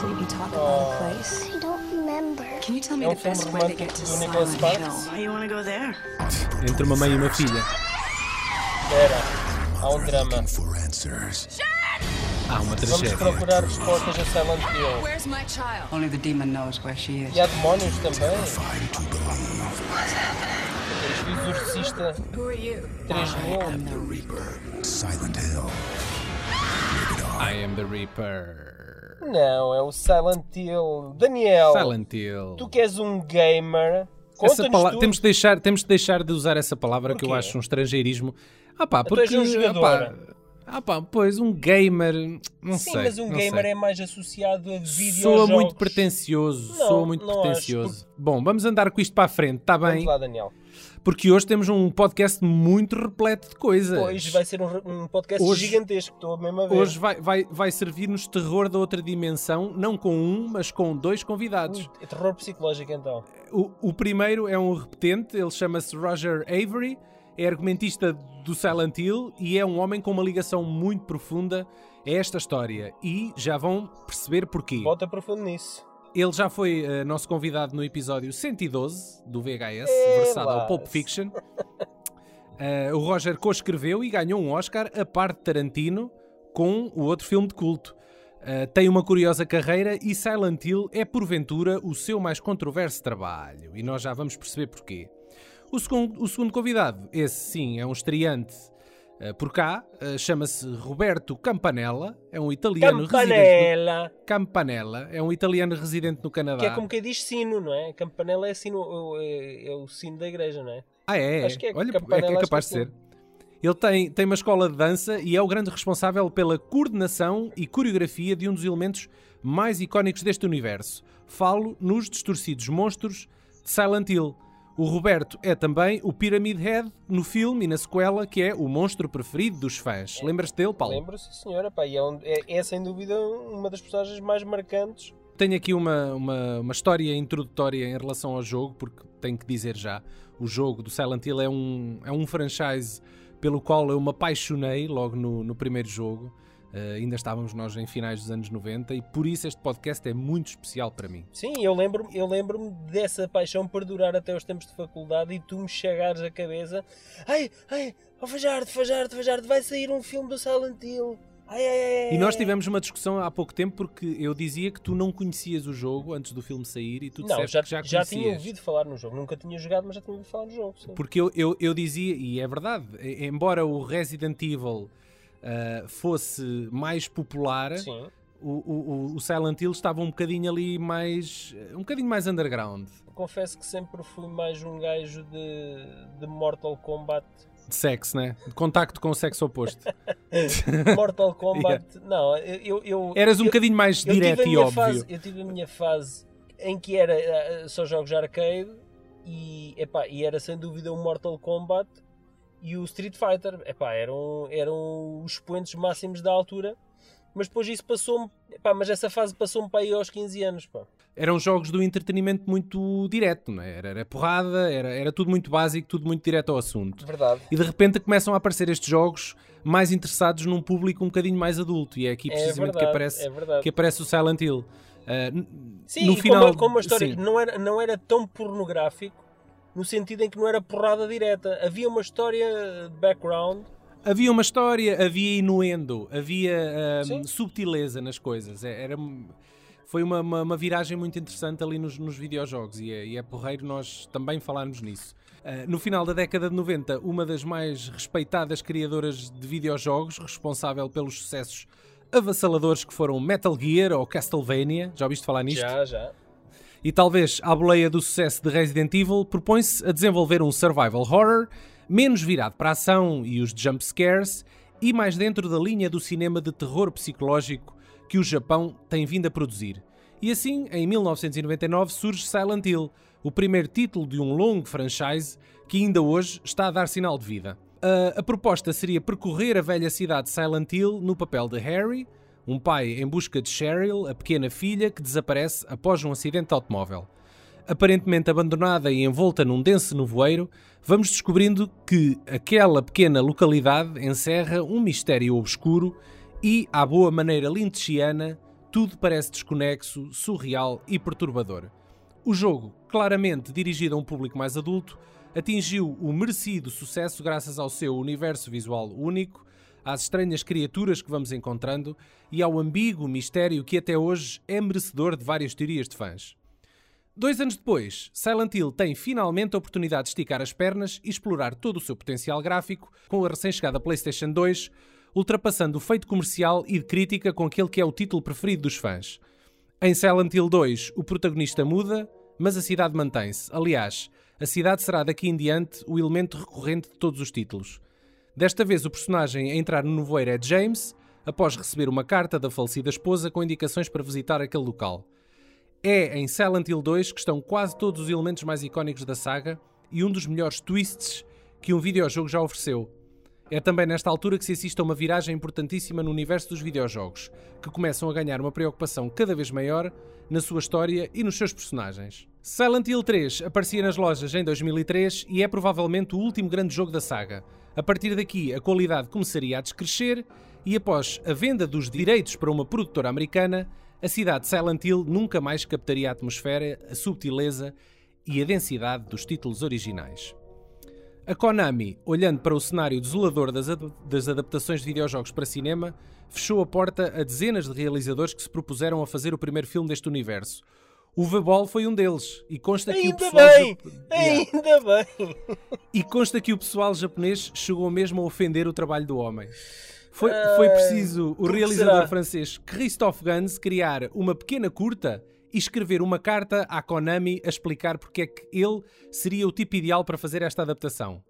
When you talk about a place. I don't remember. Can you tell me É um the best way to get to Silent? Hill? Why you want to go there? Entre uma mãe e uma filha. Espera, há um drama. Há uma Vamos tragédia. procurar respostas a Silent Hill. Where's my child? Only the demon knows where she is. E há demónios também. O Exorcista Who are you? 3000. Silent Hill. I am the Reaper. Não, é o Silent Hill. Daniel, Silent Hill. tu que és um gamer, Essa tudo. temos, de deixar, temos de deixar de usar essa palavra que eu Porquê? acho um estrangeirismo. Ah pá, Tu porque. és um jogador. ah pá, ah pá, pois, um gamer. Não Sim, sei. mas um gamer sei. é mais associado a videojogos. Soa muito pretencioso. Não, soa muito acho, pretencioso. Bom, vamos andar com isto para a frente, está Vamos bem? lá, Daniel. Porque hoje temos um podcast muito repleto de coisas. Hoje vai ser um, um podcast Hoje- gigantesco, estou mesmo a ver. Hoje vai, vai, vai servir-nos terror da outra dimensão, não com um, mas com dois convidados. Ui, é terror psicológico então. O, o primeiro é um repetente, ele chama-se Roger Avery, é argumentista do Silent Hill e é um homem com uma ligação muito profunda a esta história. E já vão perceber porquê. Bota profundo nisso. Ele já foi eh, nosso convidado no episódio 112 do VHS, É, versado ao lá. Pulp Fiction. Eh, o Roger co-escreveu e ganhou um Oscar a par de Tarantino com o outro filme de culto. Eh, tem uma curiosa carreira e Silent Hill é, porventura, o seu mais controverso trabalho. E nós já vamos perceber porquê. O segundo, o segundo convidado, esse sim, é um estreante por cá, eh, chama-se Roberto Campanella, é um italiano residente no... Campanella. Campanella é um italiano residente no Canadá. Que é como quem diz sino, não é? Campanella é, sino, é, é o sino da igreja, não é? Ah, é? Acho que é Olha, Campanella, é, é capaz de é ser. Ele tem, tem uma escola de dança e é o grande responsável pela coordenação e coreografia de um dos elementos mais icónicos deste universo. Falo nos distorcidos monstros de Silent Hill. O Roberto é também o Pyramid Head no filme e na sequela, que é o monstro preferido dos fãs. Lembras-te dele, Paulo? Lembro, sim senhora. Pá, e é, um- é- é, sem dúvida uma das personagens mais marcantes. Tenho aqui uma, uma, uma história introdutória em relação ao jogo, porque tenho que dizer já, o jogo do Silent Hill é um, é um franchise pelo qual eu me apaixonei logo no, no primeiro jogo. Eh, ainda estávamos nós em finais dos anos 90 e por isso este podcast é muito especial para mim. Sim, eu lembro-me eu lembro dessa paixão perdurar até os tempos de faculdade e tu me chegares a cabeça. Ai, ai, oh Fajardo, Fajardo, Fajardo, vai sair um filme do Silent Hill. Ai, ai, ai. E nós tivemos uma discussão há pouco tempo porque eu dizia que tu não conhecias o jogo antes do filme sair e tu Não, disseste já, que já já conhecias. tinha ouvido falar no jogo. Nunca tinha jogado, mas já tinha ouvido falar no jogo. Sim. Porque eu, eu, eu dizia, e é verdade, embora o Resident Evil ah, fosse mais popular, Sim. o, o, o Silent Hill estava um bocadinho ali mais. um bocadinho mais underground. Confesso que sempre fui mais um gajo de, de Mortal Kombat. De sexo, né? De contacto com o sexo oposto. Mortal Kombat. Não, eu. eu Eras um eu- bocadinho mais eu direto e óbvio. Fase, eu tive a minha fase em que era eh, só jogos de arcade e, epá, e era sem dúvida o Mortal Kombat e o Street Fighter. Epá, eram, eram os expoentes máximos da altura. Mas depois isso passou-me. Mas essa fase passou-me para aí aos 15 anos. Pá. Eram jogos do entretenimento muito direto, não é? Era, era porrada, era, era tudo muito básico, tudo muito direto ao assunto. Verdade. E de repente começam a aparecer estes jogos mais interessados num público um bocadinho mais adulto. E é aqui É precisamente verdade, que, aparece, é que aparece o Silent Hill. N- Sim, no final, como, como a história sim. não era, não era tão pornográfico, no sentido em que não era porrada direta. Havia uma história de background. Havia uma história, havia inuendo, havia ahm, subtileza nas coisas. É- Era, foi uma, uma, uma viragem muito interessante ali nos, nos videojogos e é, e é porreiro nós também falarmos nisso. Ah, no final da década de 90, uma das mais respeitadas criadoras de videojogos, responsável pelos sucessos avassaladores que foram Metal Gear ou Castlevania, já ouviste falar nisto? Já, já. E talvez à boleia do sucesso de Resident Evil, propõe-se a desenvolver um survival horror menos virado para a ação e os jump scares e mais dentro da linha do cinema de terror psicológico que o Japão tem vindo a produzir. E assim, em 1999, surge Silent Hill, o primeiro título de um longo franchise que ainda hoje está a dar sinal de vida. A, a proposta seria percorrer a velha cidade de Silent Hill no papel de Harry, um pai em busca de Cheryl, a pequena filha que desaparece após um acidente de automóvel. Aparentemente abandonada e envolta num denso nevoeiro, vamos descobrindo que aquela pequena localidade encerra um mistério obscuro e, à boa maneira lynchiana, tudo parece desconexo, surreal e perturbador. O jogo, claramente dirigido a um público mais adulto, atingiu o merecido sucesso graças ao seu universo visual único, às estranhas criaturas que vamos encontrando e ao ambíguo mistério que até hoje é merecedor de várias teorias de fãs. Dois anos depois, Silent Hill tem finalmente a oportunidade de esticar as pernas e explorar todo o seu potencial gráfico com a recém-chegada PlayStation 2, ultrapassando o feito comercial e de crítica com aquele que é o título preferido dos fãs. Em Silent Hill 2, o protagonista muda, mas a cidade mantém-se. Aliás, a cidade será daqui em diante o elemento recorrente de todos os títulos. Desta vez, o personagem a entrar no nevoeiro é James, após receber uma carta da falecida esposa com indicações para visitar aquele local. É em Silent Hill 2 que estão quase todos os elementos mais icónicos da saga e um dos melhores twists que um videojogo já ofereceu. É também nesta altura que se assiste a uma viragem importantíssima no universo dos videojogos, que começam a ganhar uma preocupação cada vez maior na sua história e nos seus personagens. Silent Hill 3 aparecia nas lojas em 2003 e é provavelmente o último grande jogo da saga. A partir daqui, a qualidade começaria a descrescer e após a venda dos direitos para uma produtora americana, a cidade de Silent Hill nunca mais captaria a atmosfera, a subtileza e a densidade dos títulos originais. A Konami, olhando para o cenário desolador das, ad das, adaptações de videojogos para cinema, fechou a porta a dezenas de realizadores que se propuseram a fazer o primeiro filme deste universo. O V-Ball foi um deles e consta ainda que o pessoal bem, ainda bem. e consta que o pessoal japonês chegou mesmo a ofender o trabalho do homem. Foi, foi preciso o realizador será? francês Christophe Gans criar uma pequena curta e escrever uma carta à Konami a explicar porque é que ele seria o tipo ideal para fazer esta adaptação.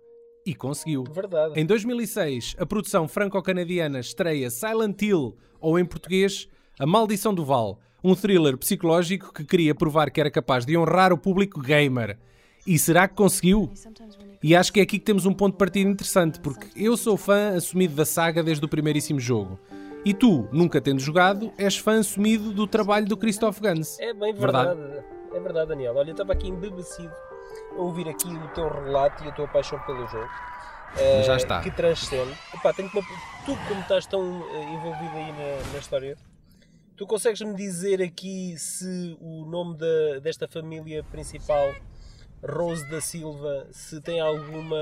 E conseguiu. Verdade. Em 2006, a produção franco-canadiana estreia Silent Hill, ou em português, A Maldição do Val, um thriller psicológico que queria provar que era capaz de honrar o público gamer. E será que conseguiu? E acho que é aqui que temos um ponto de partida interessante, porque eu sou fã assumido da saga desde o primeiríssimo jogo. E tu, nunca tendo jogado, és fã assumido do trabalho do Christoph Gans. É bem verdade. É verdade, Daniel. Olha, eu estava aqui embebecido a ouvir aqui o teu relato e a tua paixão pelo jogo. Já Eh, está. Que transcende. Epá, tenho uma... Tu, como estás tão eh, envolvido aí na, na história, tu consegues-me dizer aqui se o nome da- desta família principal, Rose da Silva, se tem alguma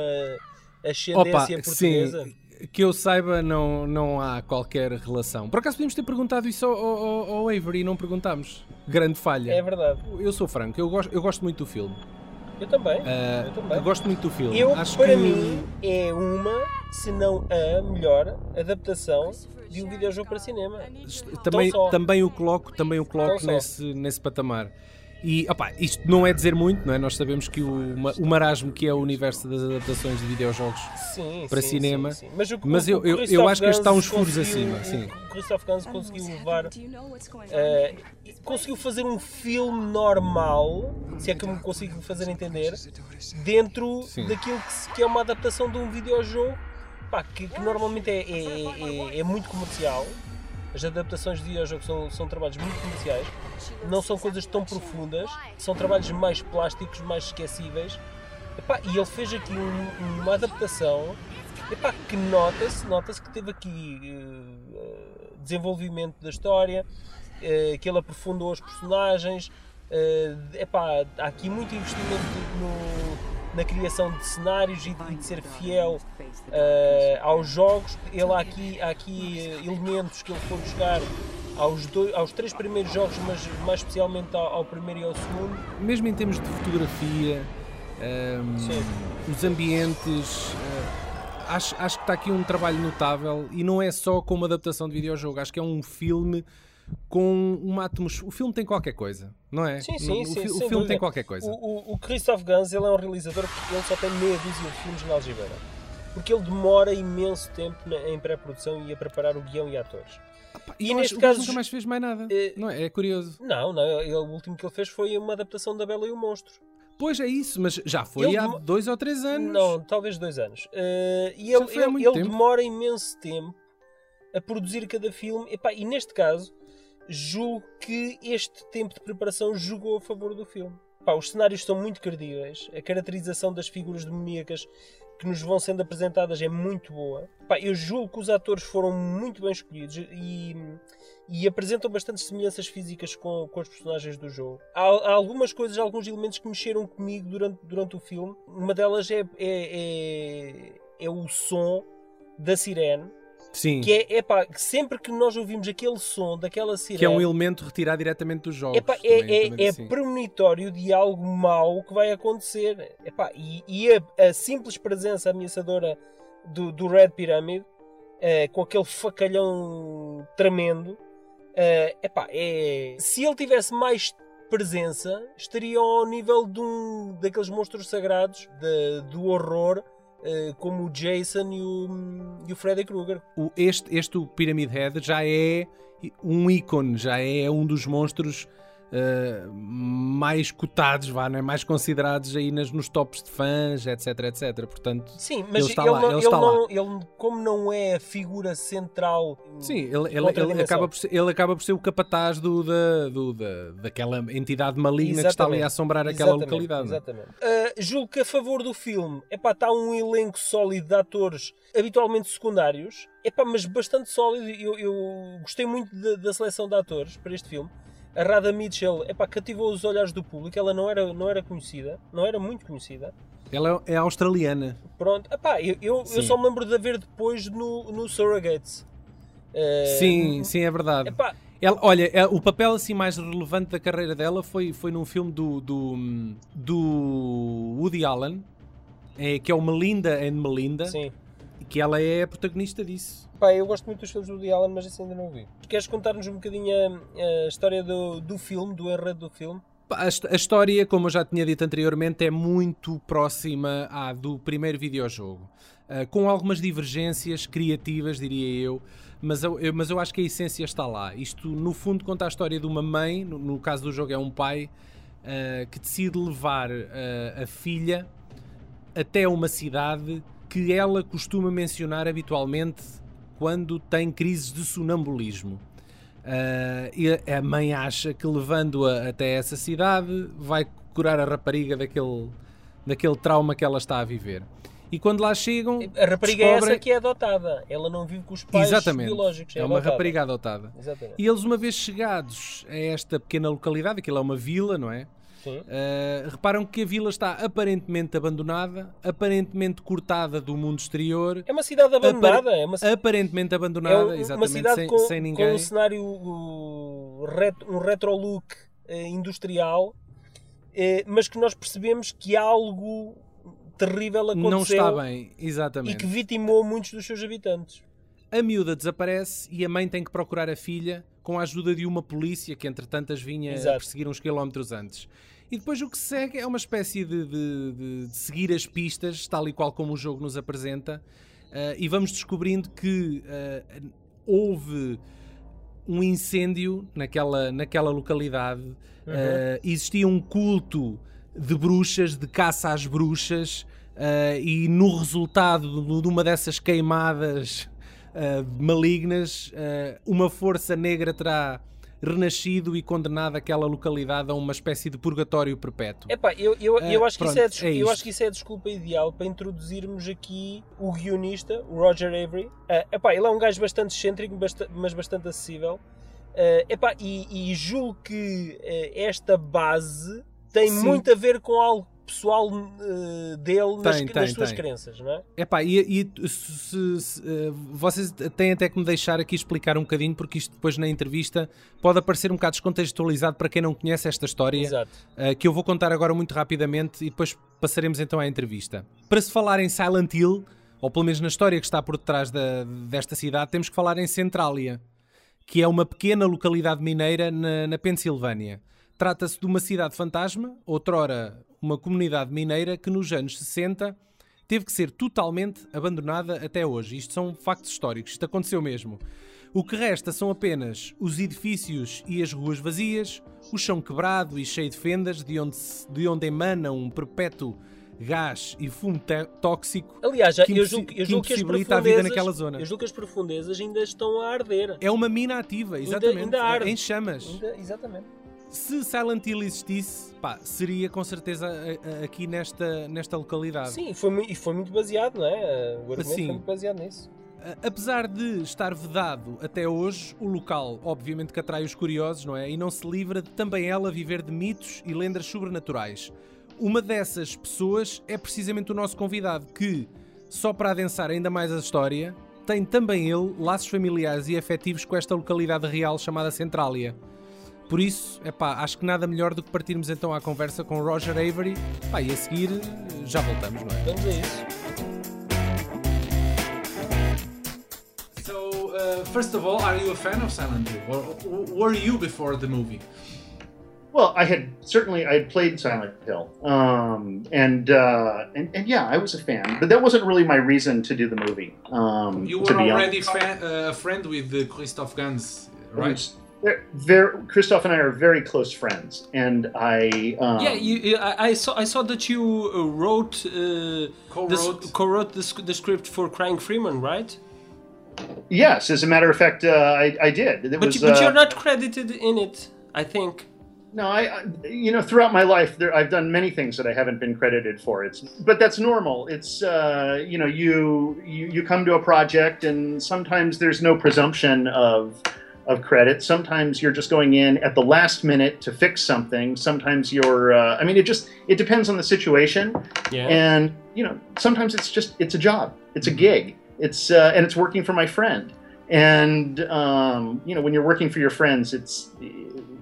ascendência portuguesa? sim, que eu saiba, não, não há qualquer relação. Por acaso podíamos ter perguntado isso ao, ao, ao Avery e não perguntámos. Grande falha. É verdade. Eu sou franco, eu gosto, eu gosto muito do filme. Eu também. Ah, eu também. gosto muito do filme. Eu, Acho para que mim, é uma, se não a melhor adaptação de um videojogo para cinema. também, também o coloco, também o Tão coloco só. nesse, nesse patamar. E opá, isto não é dizer muito, não é? Nós sabemos que o, o marasmo que é o universo das adaptações de videojogos Sim, para sim, cinema. sim, sim. Mas, o, Mas eu- eu- eu acho que este está uns furos acima, sim. O Christoph Gans conseguiu levar. eh, conseguiu fazer um filme normal, se é que eu me consigo fazer entender, dentro Sim. daquilo que, que é uma adaptação de um videojogo pá, que, que normalmente é, é- é- é muito comercial. As adaptações de videojogos são, são trabalhos muito comerciais, não são coisas tão profundas, são trabalhos mais plásticos, mais esquecíveis. Epá, e ele fez aqui um- uma adaptação epá, que nota-se nota que teve aqui eh, desenvolvimento da história, eh, que ele aprofundou os personagens. eh, epá, há aqui muito investimento no- na criação de cenários e de, de ser fiel eh, aos jogos. Ele há aqui, há aqui eh, elementos que ele foi buscar aos, dois, aos três primeiros jogos, mas mais especialmente ao, ao primeiro e ao segundo. mesmo em termos de fotografia, ahm, Sim. os ambientes, ah, acho, acho que está aqui um trabalho notável e não é só como adaptação de videojogo, acho que é um filme com uma atmosfera. O filme tem qualquer coisa, não é? Sim, sim, o, sim, o filme dúvida. tem qualquer coisa. O, o, o Christoph Gans ele é um realizador que ele só tem meia dúzia de filmes na algibeira. Porque ele demora imenso tempo na- em pré-produção e a preparar o guião e atores. E e neste caso- nunca mais fez mais nada. Eh, não é? É curioso. Não, não, ele, o último que ele fez foi uma adaptação da Bela e o Monstro. Pois é isso, mas já foi Ele há dois ou três anos. Não, talvez dois anos. Eh, e ele, ele- ele demora imenso tempo a produzir cada filme. Epá, e neste caso, julgo que este tempo de preparação jogou a favor do filme. Pá, os cenários são muito credíveis, a caracterização das figuras demoníacas que nos vão sendo apresentadas é muito boa. Pá, eu julgo que os atores foram muito bem escolhidos e, e apresentam bastantes semelhanças físicas com, com os personagens do jogo. Há, há algumas coisas, alguns elementos que mexeram comigo durante, durante o filme. Uma delas é, é, é, é o som da sirene. Sim. Que é, epá, sempre que nós ouvimos aquele som daquela sirene. Que é um elemento retirado diretamente dos jogos. Epá, também- é, também é, é assim. premonitório de algo mau que vai acontecer. Epá, e e a, a simples presença ameaçadora do, do Red Pyramid, eh, com aquele facalhão tremendo, eh, epá, é, se ele tivesse mais presença, estaria ao nível de um daqueles monstros sagrados de- do horror, como o Jason e o, e o Freddy Krueger. Este, este o Pyramid Head já é um ícone, já é um dos monstros uh, mais cotados, vá, não é? mais considerados aí nas, nos tops de fãs, etc, etc. Portanto, Sim, mas Ele está ele, lá, não, ele está lá. ele, como não é a figura central. sim, ele, ele, ele acaba por ser, ele acaba por ser o capataz do, da, do, da, daquela entidade maligna que está ali a assombrar aquela Exatamente, localidade. é? Exatamente. Ah, julgo que a favor do filme, epá, está um elenco sólido de atores habitualmente secundários, epá, mas bastante sólido. Eu, eu gostei muito da, da seleção de atores para este filme. A Radha Mitchell epá, cativou os olhares do público, ela não era, não era conhecida, não era muito conhecida. Ela é australiana. Pronto, epá, eu, eu, eu só me lembro de a ver depois no, no Surrogates. Ah, Sim, sim, é verdade. Epá, Ela, olha, é- o papel assim mais relevante da carreira dela foi, foi num filme do, do, do Woody Allen, é, que é o Melinda and Melinda, sim. que ela é a protagonista disso. Pá, eu gosto muito dos filmes do Woody Allen, mas esse ainda não vi. Queres contar-nos um bocadinho a, a história do, do filme, do enredo do filme? A, hist- a história, como eu já tinha dito anteriormente, é muito próxima à do primeiro videojogo, Ah, com algumas divergências criativas, diria eu, mas eu, eu- mas eu acho que a essência está lá. Isto, no fundo, conta a história de uma mãe, no, no caso do jogo é um pai, ah, que decide levar ah, a filha até uma cidade que ela costuma mencionar habitualmente quando tem crises de sonambulismo. Ah, e a- mãe acha que levando-a até essa cidade vai curar a rapariga daquele, daquele trauma que ela está a viver. E quando lá chegam, A rapariga é descobrem- essa que é adotada. Ela não vive com os pais Exatamente, biológicos. É, é uma adotada. rapariga adotada. Exatamente. E eles, uma vez chegados a esta pequena localidade, aquilo é uma vila, não é? Uh, reparam que a vila está aparentemente abandonada, aparentemente cortada do mundo exterior, É uma cidade abandonada. É uma, aparentemente é abandonada, uma exatamente, cidade sem, com, sem com ninguém. um cenário uh, um retro look eh, industrial, eh, mas que nós percebemos que algo terrível aconteceu Não está bem, e exatamente. que vitimou muitos dos seus habitantes. A miúda desaparece e a mãe tem que procurar a filha com a ajuda de uma polícia que, entretanto, as vinha a Exato. perseguir uns quilómetros antes. E depois o que se segue é uma espécie de, de- de- de seguir as pistas, tal e qual como o jogo nos apresenta, eh, e vamos descobrindo que eh, houve um incêndio naquela, naquela localidade, eh, existia um culto de bruxas, de caça às bruxas, e no resultado de uma dessas queimadas malignas, uma força negra terá renascido e condenado aquela localidade a uma espécie de purgatório perpétuo. Epá, eu, eu, Ah, eu, acho que isso é, pronto, é eu acho que isso é a desculpa ideal para introduzirmos aqui o guionista, o Roger Avery. Ah, epá, ele é um gajo bastante excêntrico, mas bastante acessível. Ah, epá, e, e julgo que eh, esta base tem Sim. muito a ver com algo pessoal eh, dele nas, Tem, nas tem, suas tem. crenças, não é? Epá, e, e se- se- eh, vocês têm até que me deixar aqui explicar um bocadinho, porque isto depois na entrevista pode aparecer um bocado descontextualizado para quem não conhece esta história. Uh, que eu vou contar agora muito rapidamente e depois passaremos então à entrevista. Para se falar em Silent Hill, ou pelo menos na história que está por detrás da- desta cidade, temos que falar em Centralia, que é uma pequena localidade mineira na, na Pensilvânia. Trata-se de uma cidade fantasma, outrora uma comunidade mineira que nos anos 60 teve que ser totalmente abandonada até hoje. Isto são factos históricos, isto aconteceu mesmo. O que resta são apenas os edifícios e as ruas vazias, o chão quebrado e cheio de fendas, de onde, de onde emana um perpétuo gás e fumo tóxico. Aliás, Que eu julgo, eu que julgo que as impossibilita a vida naquela zona. eu julgo que as profundezas ainda estão a arder. É uma mina ativa, exatamente. ainda arde. em chamas. Ainda- exatamente. Se Silent Hill existisse, pá, seria com certeza a- a- aqui nesta, nesta localidade. Sim, e foi, foi muito baseado, não é? O argumento Sim. foi muito baseado nisso. Apesar de estar vedado até hoje, o local obviamente que atrai os curiosos, não é? E não se livra de também ela viver de mitos e lendas sobrenaturais. Uma dessas pessoas é precisamente o nosso convidado, que, só para adensar ainda mais a história, tem também ele laços familiares e afetivos com esta localidade real chamada Centrália. Por isso, é pá, acho que nada melhor do que partirmos então à conversa com Roger Avary. Pá, e a seguir já voltamos, não é? Vamos a isso. So, uh, first of all, are you a fan of Silent Hill? Or, or were you before the movie? Well, I had certainly I had played Silent Hill, um, and, uh, and and yeah, I was a fan, but that wasn't really my reason to do the movie. Um, You to were be already honest. fan, uh, a friend with uh, Christophe Gans, right? They're Very, Christophe and I are very close friends, and I um, yeah, you, you- I, I saw I saw that you uh, wrote uh, Co-wrote. the, co-wrote the, the script for Crying Freeman, right? yes, as a matter of fact, uh, I, I did. It But, was, you, but uh, you're not credited in it, I think. No, I, I you know throughout my life there I've done many things that I haven't been credited for. It's but that's normal. It's uh, you know you, you you come to a project and sometimes there's no presumption of of credit. Sometimes you're just going in at the last minute to fix something. Sometimes you're uh, I mean it just it depends on the situation Yeah. and you know sometimes it's just it's a job it's a gig it's uh, and it's working for my friend and um, you know when you're working for your friends it's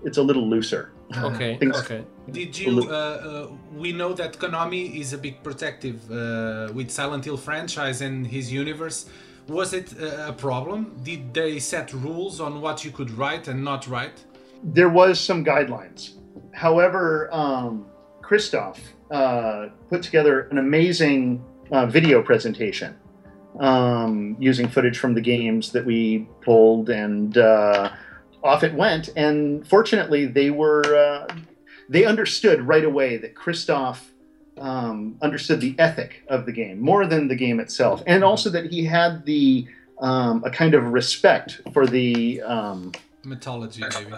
it's a little looser okay. things- Okay. Did you? Uh, uh, we know that Konami is a big protective uh, with Silent Hill franchise and his universe. Was it a problem? Did they set rules on what you could write and not write? there was some guidelines however um, christophe uh, put together an amazing uh, video presentation um, using footage from the games that we pulled and uh, off it went and fortunately they were uh, they understood right away that christophe um, understood the ethic of the game more than the game itself and also that he had the um, a kind of respect for the um, Mythology, maybe.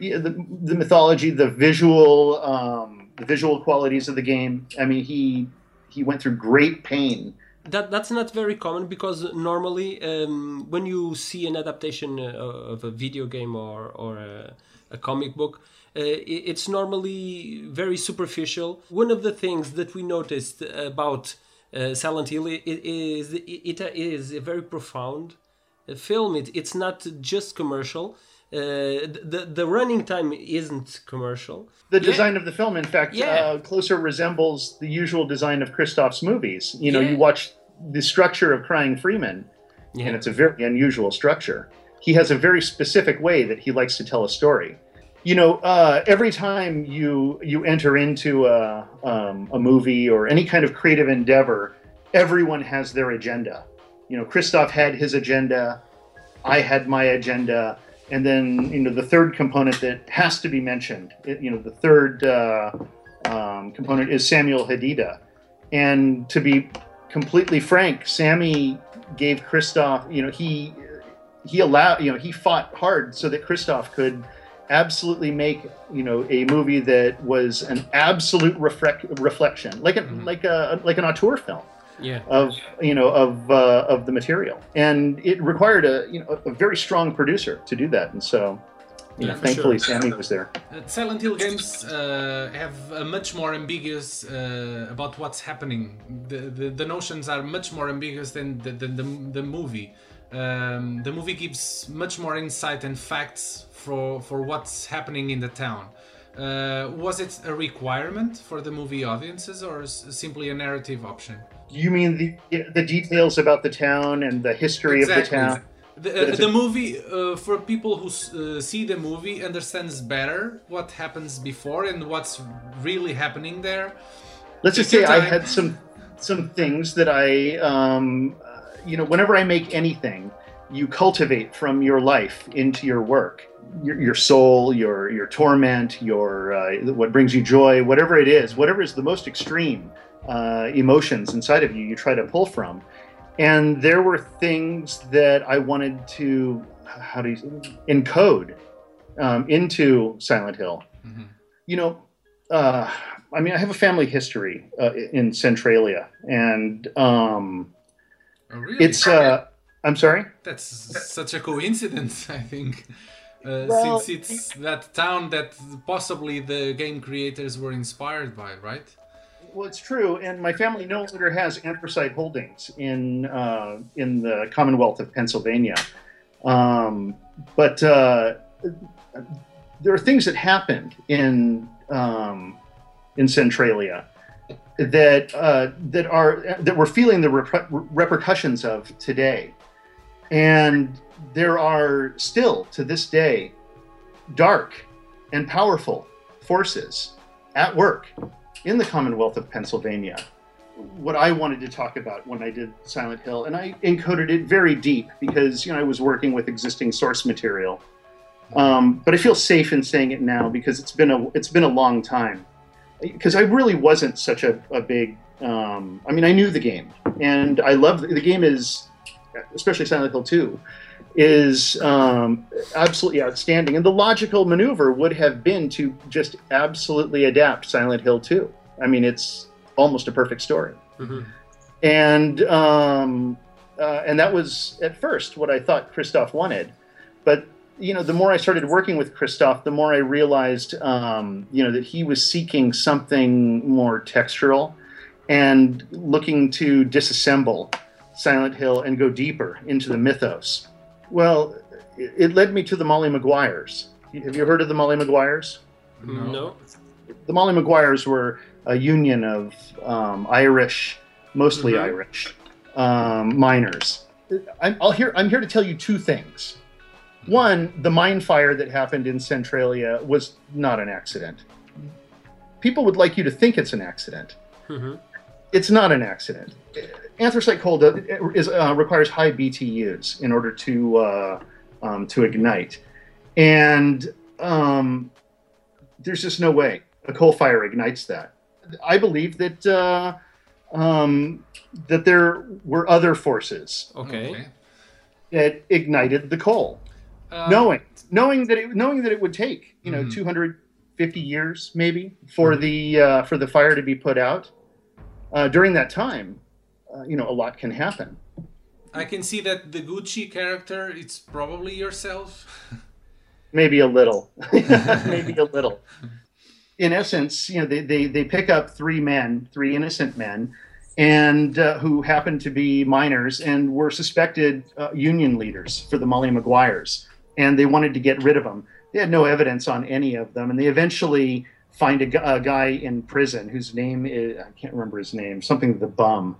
yeah, the, the mythology, the visual, um, the visual qualities of the game. I mean, he he went through great pain. That that's not very common because normally um, when you see an adaptation uh, of a video game or or a, a comic book, uh, i- it's normally very superficial. One of the things that we noticed about uh, Silent Hill is it, is a very profound uh, film. It, it's not just commercial. Uh, the the running time isn't commercial. The Yeah. design of the film, in fact, Yeah. uh, closer resembles the usual design of Christophe's movies. You know, Yeah. you watch the structure of Crying Freeman, Yeah. and it's a very unusual structure. He has a very specific way that he likes to tell a story. You know, uh, every time you you enter into a, um, a movie or any kind of creative endeavor, everyone has their agenda. You know, Christophe had his agenda, I had my agenda, and then you know the third component that has to be mentioned. it- you know, the third uh, um, component is Samuel Hadida, and to be completely frank, Sammy gave Christophe. You know, he he allowed. You know, he fought hard so that Christophe could absolutely make you know a movie that was an absolute reflect, reflection, like a like a like an auteur film Yeah. of you know of uh, of the material, and it required a you know a, a very strong producer to do that, and so you know Yeah, thankfully sure. Sammy was there. Uh, Silent Hill games uh, have a much more ambiguous uh, about what's happening. The, the the notions are much more ambiguous than the the, the, the movie. Um, the movie gives much more insight and facts for for what's happening in the town. Uh, was it a requirement for the movie audiences or simply a narrative option? You mean the the details about the town and the history of the town? The, uh, the movie, uh, for people who uh, see the movie, understands better what happens before and what's really happening there. Let's just say I had some some things that I um, uh, you know whenever I make anything, you cultivate from your life into your work. Your, your soul, your your torment, your uh, what brings you joy, whatever it is, whatever is the most extreme uh, emotions inside of you, you try to pull from. And there were things that I wanted to how do you encode um, into Silent Hill You know, uh, I mean, I have a family history uh, in Centralia, and um, Oh, really? it's. Uh, I'm sorry. That's such a coincidence, I think. Uh, Well, since it's that town that possibly the game creators were inspired by, right? Well, it's true, and my family no longer has anthracite holdings in uh, in the Commonwealth of Pennsylvania. Um, but uh, there are things that happened in um, in Centralia that uh, that are that we're feeling the reper- repercussions of today, and there are still to this day dark and powerful forces at work in the Commonwealth of Pennsylvania. What I wanted to talk about when I did Silent Hill, and I encoded it very deep because you know I was working with existing source material. Um, but I feel safe in saying it now because it's been a it's been a long time. Because I really wasn't such a, a big. Um, I mean, I knew the game, and I love the, the game. Is especially Silent Hill Two is um, absolutely outstanding. And the logical maneuver would have been to just absolutely adapt Silent Hill 2. I mean, it's almost a perfect story. And um, uh, and that was at first what I thought Christophe wanted, but you know, the more I started working with Christophe, the more I realized, um, you know, that he was seeking something more textural and looking to disassemble Silent Hill and go deeper into the mythos. Well, it it led me to the Molly Maguires. Have you heard of the Molly Maguires? No. The Molly Maguires were a union of um, Irish, mostly Mhm. Irish, um, miners. I'm, I'll here, I'm here to tell you two things. One, the mine fire that happened in Centralia was not an accident. People would like you to think it's an accident. Mhm. It's not an accident. Anthracite coal do- is, uh, requires high BTUs in order to uh, um, to ignite, and um, there's just no way a coal fire ignites that. I believe that uh, um, that there were other forces Okay. that ignited the coal, Uh, knowing knowing that it knowing that it would take you know Mhm. 250 years maybe for the uh, for the fire to be put out. Uh, during that time, uh, you know, a lot can happen. I can see that the Gucci character, it's probably yourself. maybe a little maybe a little in essence you know they, they, they pick up three men three innocent men and uh, who happened to be miners and were suspected uh, union leaders for the molly maguires and they wanted to get rid of them they had no evidence on any of them and they eventually find a, a guy in prison whose name is i can't remember his name something the bum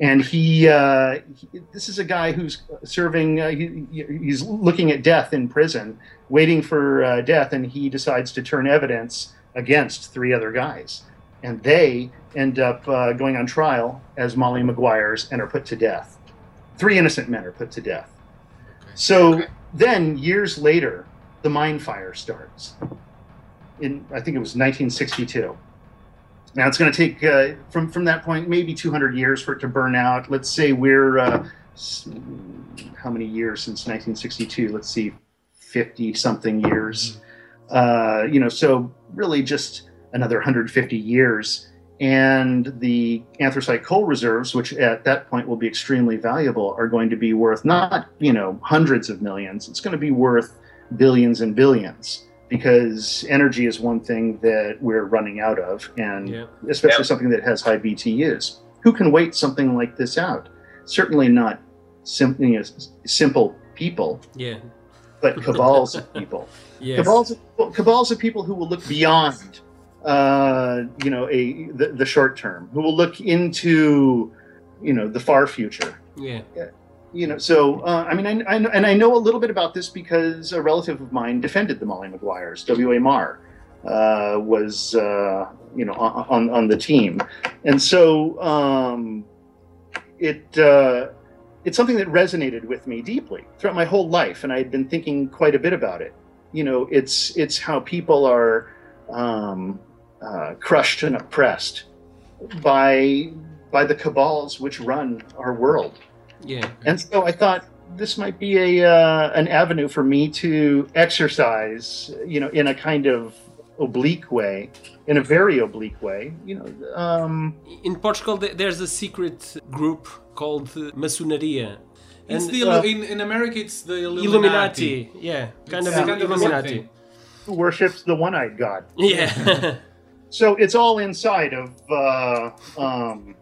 and he, uh, he this is a guy who's serving uh, he, he's looking at death in prison waiting for uh, death and he decides to turn evidence against three other guys. And they end up uh, going on trial as molly maguires and are put to death. Three innocent men are put to death. So then years later the mine fire starts. In i think it was 1962 now it's going to take uh, from from that point maybe 200 years for it to burn out. Let's say we're uh, how many years since 1962? Let's see, 50 something years. Uh, you know, so really just another 150 years, and the anthracite coal reserves, which at that point will be extremely valuable, are going to be worth not you know hundreds of millions. It's going to be worth billions and billions because energy is one thing that we're running out of, and Yeah. especially something that has high BTUs. Who can wait something like this out? Certainly not sim- you know, simple people, Yeah. but cabals of people. Yes. Cabals, of, cabals of people who will look beyond, uh, you know, a the, the short term, who will look into, you know, the far future Yeah. You know, so uh, I mean, I, I know, and I know a little bit about this because a relative of mine defended the Molly Maguires. W. A. Marr uh, was, uh, you know, on, on the team, and so um, it uh, it's something that resonated with me deeply throughout my whole life, and I had been thinking quite a bit about it. You know, it's it's how people are um, uh, crushed and oppressed by by the cabals which run our world. Yeah. And so I thought this might be a uh, an avenue for me to exercise, you know, in a kind of oblique way, in a very oblique way. You know, um, In Portugal, there's a secret group called Maçonaria. It's And the uh, in, in America. It's the Illuminati. Illuminati. Yeah, kind It's of kind of the Illuminati. who worships the one-eyed god. Yeah. So it's all inside of. Uh, um,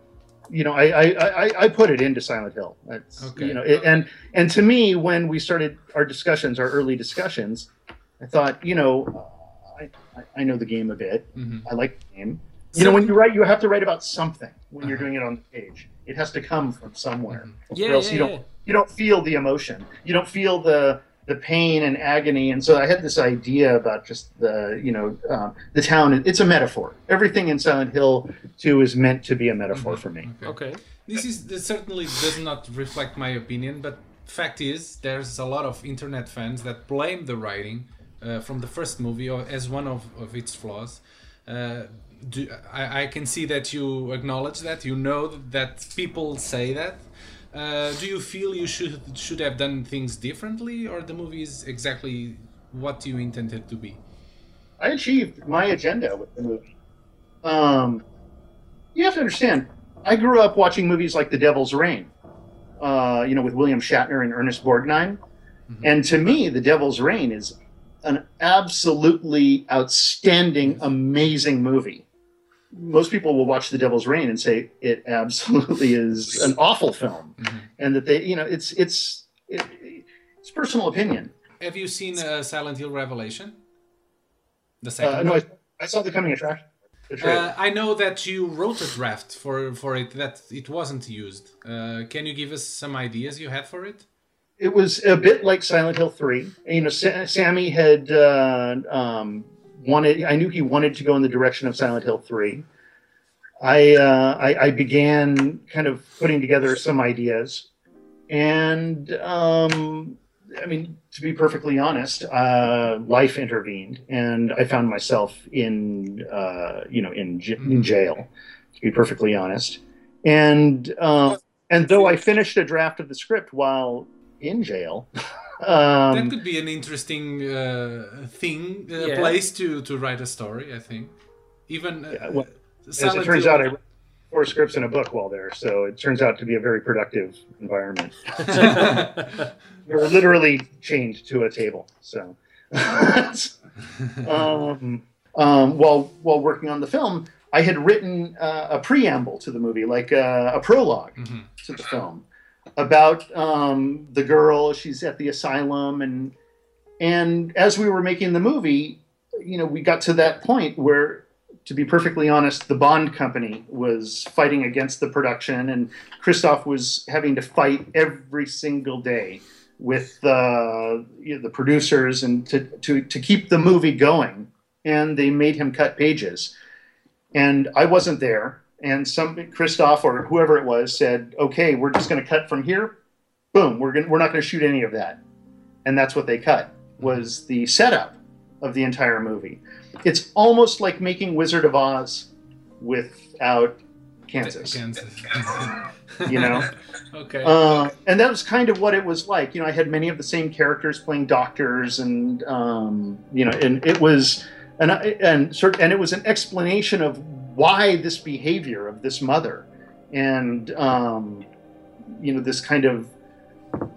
you know, I, I, I, I put it into Silent Hill. That's, Okay. You know, it, and and to me, when we started our discussions, our early discussions, I thought, you know, uh, I, I- I know the game a bit. Mhm. I like the game. You know, when you write, you have to write about something when you're Uh-huh. doing it on the page. It has to come from somewhere, Mm-hmm. Yeah, or else yeah, you don't yeah. you don't feel the emotion. You don't feel the the pain and agony. And so I had this idea about just the you know um, the town. It's a metaphor. Everything in Silent Hill Two is meant to be a metaphor for me. okay. This is this certainly does not reflect my opinion, but fact is, there's a lot of internet fans that blame the writing uh, from the first movie as one of, of its flaws. Uh, do, I, I can see that you acknowledge that. You know that people say that. Uh, do you feel you should should have done things differently, or the movie is exactly what you intended to be? I achieved my agenda with the movie. Um, you have to understand, I grew up watching movies like The Devil's Rain, uh, you know, with William Shatner and Ernest Borgnine. And to me, The Devil's Rain is an absolutely outstanding, amazing movie. Most people will watch The Devil's Rain and say it absolutely is an awful film, and that they, you know, it's it's it, it's personal opinion. Have you seen uh, Silent Hill Revelation? The second. Uh, one? no, I, I saw the coming attraction. Uh, I know that you wrote a draft for for it that it wasn't used. Uh, can you give us some ideas you had for it? it was a bit like Silent Hill Three. You know, Sa- Sammy had uh, um, wanted. I knew he wanted to go in the direction of Silent Hill Three. I, uh, I I began kind of putting together some ideas, and um, I mean, to be perfectly honest, uh, life intervened, and I found myself in uh, you know in, j- in jail. To be perfectly honest, and um, and though I finished a draft of the script while in jail, that um, could be an interesting uh, thing, uh, Yeah. place to to write a story. I think. Even uh, Yeah, well, as it turns out, I wrote four scripts in a book while there, so it turns out to be a very productive environment. we were literally chained to a table. So, um, um, while while working on the film, I had written uh, a preamble to the movie, like uh, a prolog Mhm. to the film, about um, the girl. She's at the asylum, and and as we were making the movie, you know, we got to that point where. To be perfectly honest, the Bond company was fighting against the production, and Christophe was having to fight every single day with uh, you know, the producers and to, to, to keep the movie going. And they made him cut pages. And I wasn't there. And some Christophe or whoever it was said, okay, we're just going to cut from here. Boom, we're, gonna, we're not going to shoot any of that. And that's what they cut was the setup of the entire movie. It's almost like making Wizard of Oz without Kansas, Kansas. you know? okay. Uh, and that was kind of what it was like. You know, I had many of the same characters playing doctors, and um, you know, and it was, and I- and sort, and it was an explanation of why this behavior of this mother, and um, you know, this kind of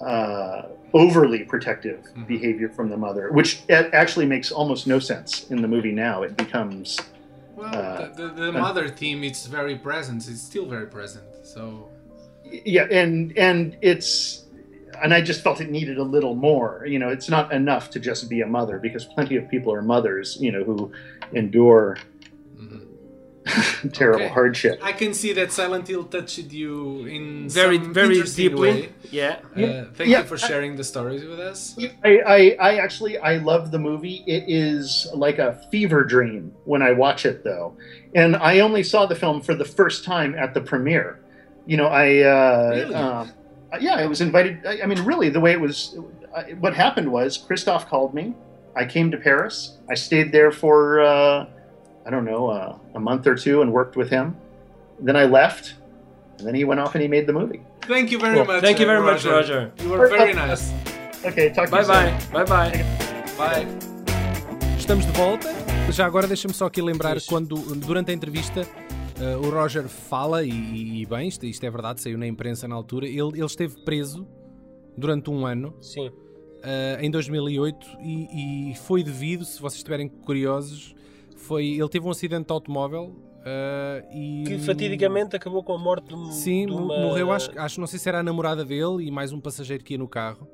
uh, overly protective Mhm. behavior from the mother, which actually makes almost no sense in the movie. Now it becomes well, uh, the, the, the mother theme it's very present. It's still very present. So yeah and and it's and i just felt it needed a little more you know it's not enough to just be a mother because plenty of people are mothers you know who endure. terrible Okay. hardship I can see that Silent Hill touched you in very, some very deeply. way. Yeah. Uh, thank Yeah. you for sharing the stories with us. I, I i actually i love the movie it is like a fever dream when i watch it though and i only saw the film for the first time at the premiere you know i uh Really? um, yeah i was invited I, I mean really the way it was what happened was christophe called me i came to paris i stayed there for uh i don't know uh, a month or two and worked with him then i left and then he went off and he made the movie Thank you very Cool. much. Thank you uh, very much, Roger. You were very nice. okay talk to Bye you soon. bye. Bye bye. Bye. Estamos de volta Já agora deixa-me só aqui lembrar Diz. quando, durante a entrevista, eh, o Roger fala, e, e bem, isto, isto é verdade, saiu na imprensa na altura, ele, ele esteve preso durante um ano, Sim. eh, em 2008, e, e foi devido, se vocês estiverem curiosos, foi, ele teve um acidente de automóvel eh, e... Que fatidicamente acabou com a morte de, um- Sim, de uma... morreu, acho, acho, não sei se era a namorada dele e mais um passageiro que ia no carro.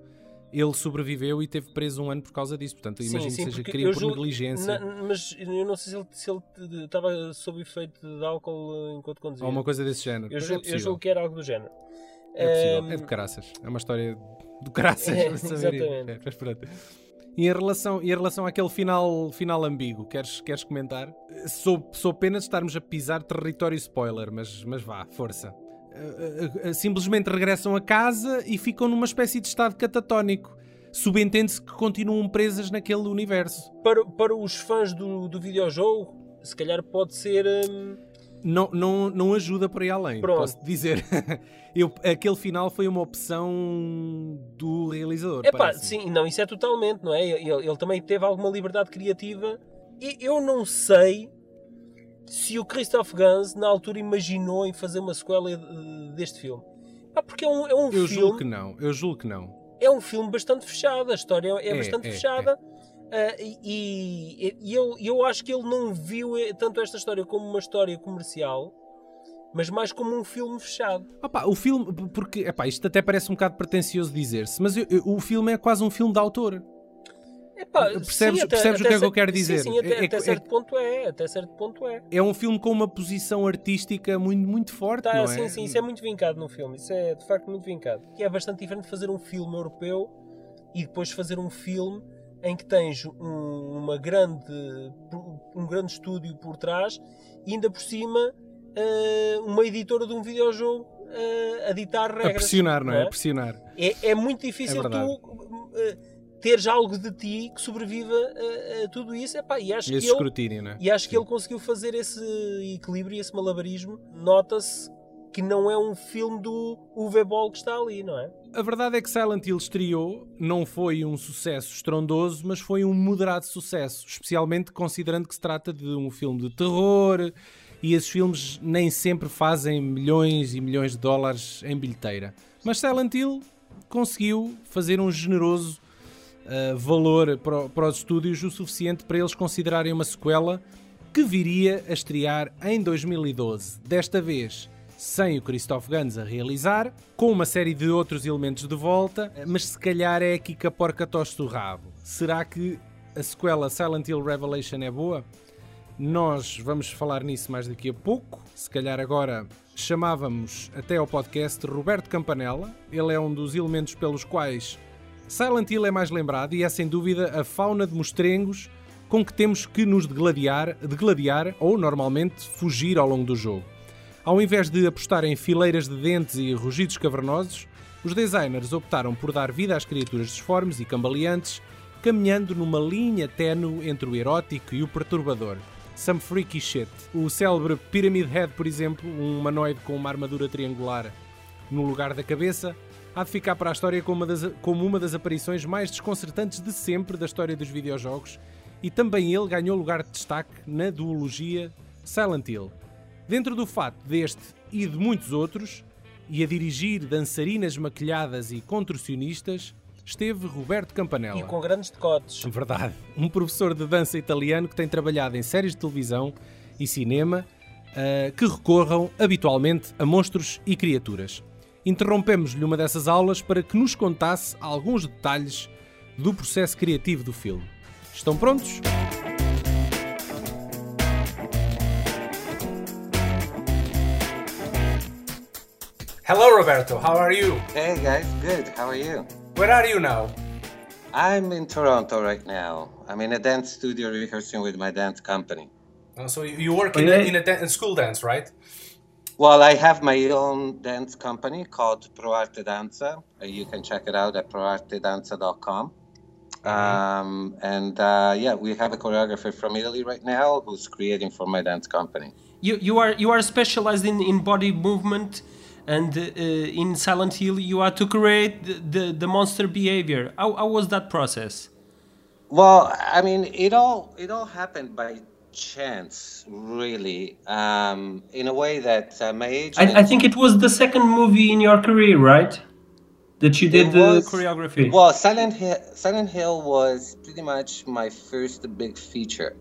Ele sobreviveu e teve preso um ano por causa disso. Portanto, Sim, imagino sim, que seja crime por negligência Na- mas eu não sei se ele, se ele estava sob efeito de álcool eh, enquanto conduzia. ou uma coisa desse género. eu, Mas julgo, é eu julgo que era algo do género. É possível. Ehm, É de caraças. É uma história do caraças. É, exatamente. É, mas pronto. E em relação, em relação àquele final, final ambíguo, queres, queres comentar? Sou, sou pena de estarmos a pisar território spoiler, mas, mas vá, força. Uh, uh, uh, Simplesmente regressam a casa e ficam numa espécie de estado catatónico. Subentende-se que continuam presas naquele universo. para, para os fãs do, do videojogo, se calhar pode ser. hum, Não, não, não ajuda por aí além, Pronto. posso dizer. Eu, aquele final foi uma opção do realizador. Epá, parece-me. sim, não, isso é totalmente, não é? Ele, ele também teve alguma liberdade criativa e eu não sei se o Christoph Gans na altura imaginou em fazer uma sequela eh, deste filme. Ah, porque é um, é um Eu julgo que filme, não, eu julgo que não. é um filme bastante fechado, a história é, É, bastante é, fechada. Ah, e e- eu, eu acho que ele não viu eh, tanto esta história como uma história comercial, mas mais como um filme fechado. Opa, o filme, porque epá, isto até parece um bocado pretencioso dizer-se, mas eu- eu- o filme é quase um filme de autor. Epá, Percebes- sim, até- percebes o até que é que eu quero sim, dizer? Sim, até, É- é até que- certo ponto é, até certo ponto é. É um filme com uma posição artística muito, muito forte, Tá, não é? sim, sim, isso é muito vincado no filme, isso é de facto muito vincado. E é bastante diferente de fazer um filme europeu e depois fazer um filme em que tens um, uma grande, um grande estúdio por trás e ainda por cima eh, uma editora de um videojogo eh, a ditar regras. A pressionar, não é? A pressionar. É, é muito difícil É tu eh, teres algo de ti que sobreviva a, a tudo isso. Epá, e acho Esse que ele, escrutínio, não é? e acho que ele conseguiu fazer esse equilíbrio, esse malabarismo. Nota-se que não é um filme do Uwe Boll que está ali, não é? A verdade é que Silent Hill estreou, não foi um sucesso estrondoso, mas foi um moderado sucesso, especialmente considerando que se trata de um filme de terror e esses filmes nem sempre fazem milhões e milhões de dólares em bilheteira. Mas Silent Hill conseguiu fazer um generoso uh, valor para, para os estúdios, o suficiente para eles considerarem uma sequela que viria a estrear em 2012. Desta vez sem o Christoph Gans a realizar, com uma série de outros elementos de volta, mas se calhar é aqui que a porca tosta o rabo. Será que a sequela Silent Hill Revelation é boa? Nós vamos falar nisso mais daqui a pouco. Se calhar agora chamávamos até ao podcast Roberto Campanella. Ele é um dos elementos pelos quais Silent Hill é mais lembrado e é sem dúvida a fauna de mostrengos com que temos que nos degladiar, degladiar ou normalmente fugir ao longo do jogo. Ao invés de apostar em fileiras de dentes e rugidos cavernosos, os designers optaram por dar vida às criaturas disformes e cambaleantes, caminhando numa linha ténue entre o erótico e o perturbador. Some freaky shit. O célebre Pyramid Head, por exemplo, um humanoide com uma armadura triangular no lugar da cabeça, há de ficar para a história como uma das, como uma das aparições mais desconcertantes de sempre da história dos videojogos e também ele ganhou lugar de destaque na duologia Silent Hill. Dentro do fato deste e de muitos outros, e a dirigir dançarinas maquilhadas e contorcionistas, esteve Roberto Campanella. E com grandes decotes. Verdade. Um professor de dança italiano que tem trabalhado em séries de televisão e cinema uh, que recorram habitualmente a monstros e criaturas. Interrompemos-lhe uma dessas aulas para que nos contasse alguns detalhes do processo criativo do filme. Estão prontos? Hello, Roberto. How are you? Hey guys, good. How are you? Where are you now? I'm in Toronto right now. I'm in a dance studio rehearsing with my dance company. Uh, so you work in, a, in a dan- school dance, right? Well, I have my own dance company called ProArte Danza. Uh, You can check it out at proartedanza.com. Um, and uh, yeah, we have a choreographer from Italy right now who's creating for my dance company. You, you are you are specialized in, in body movement and uh, in Silent Hill you are to create the, the, the monster behavior. How, how was that process? Well, I mean, it all it all happened by chance, really. Um, in a way that uh, my agent. I, I think it was the second movie in your career, right? That you did It the choreography. Well, Silent Hill, Silent Hill was pretty much my first big feature,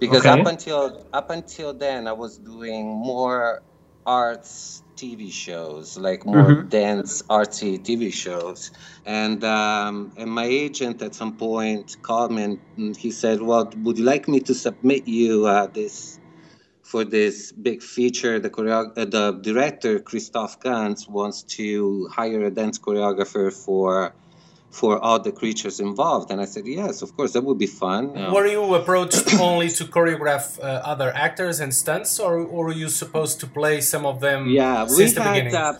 because Okay. up until up until then I was doing more arts TV shows, like more Mhm. dance artsy TV shows, and um, and my agent at some point called me and he said, "Well, would you like me to submit you uh, this?" For this big feature, the choreo- uh, the director Christophe Gans wants to hire a dance choreographer for for all the creatures involved. And I said, yes, of course, that would be fun. Um, Were you approached only to choreograph uh, other actors and stunts, or, or were you supposed to play some of them yeah, we since the had beginning? uh,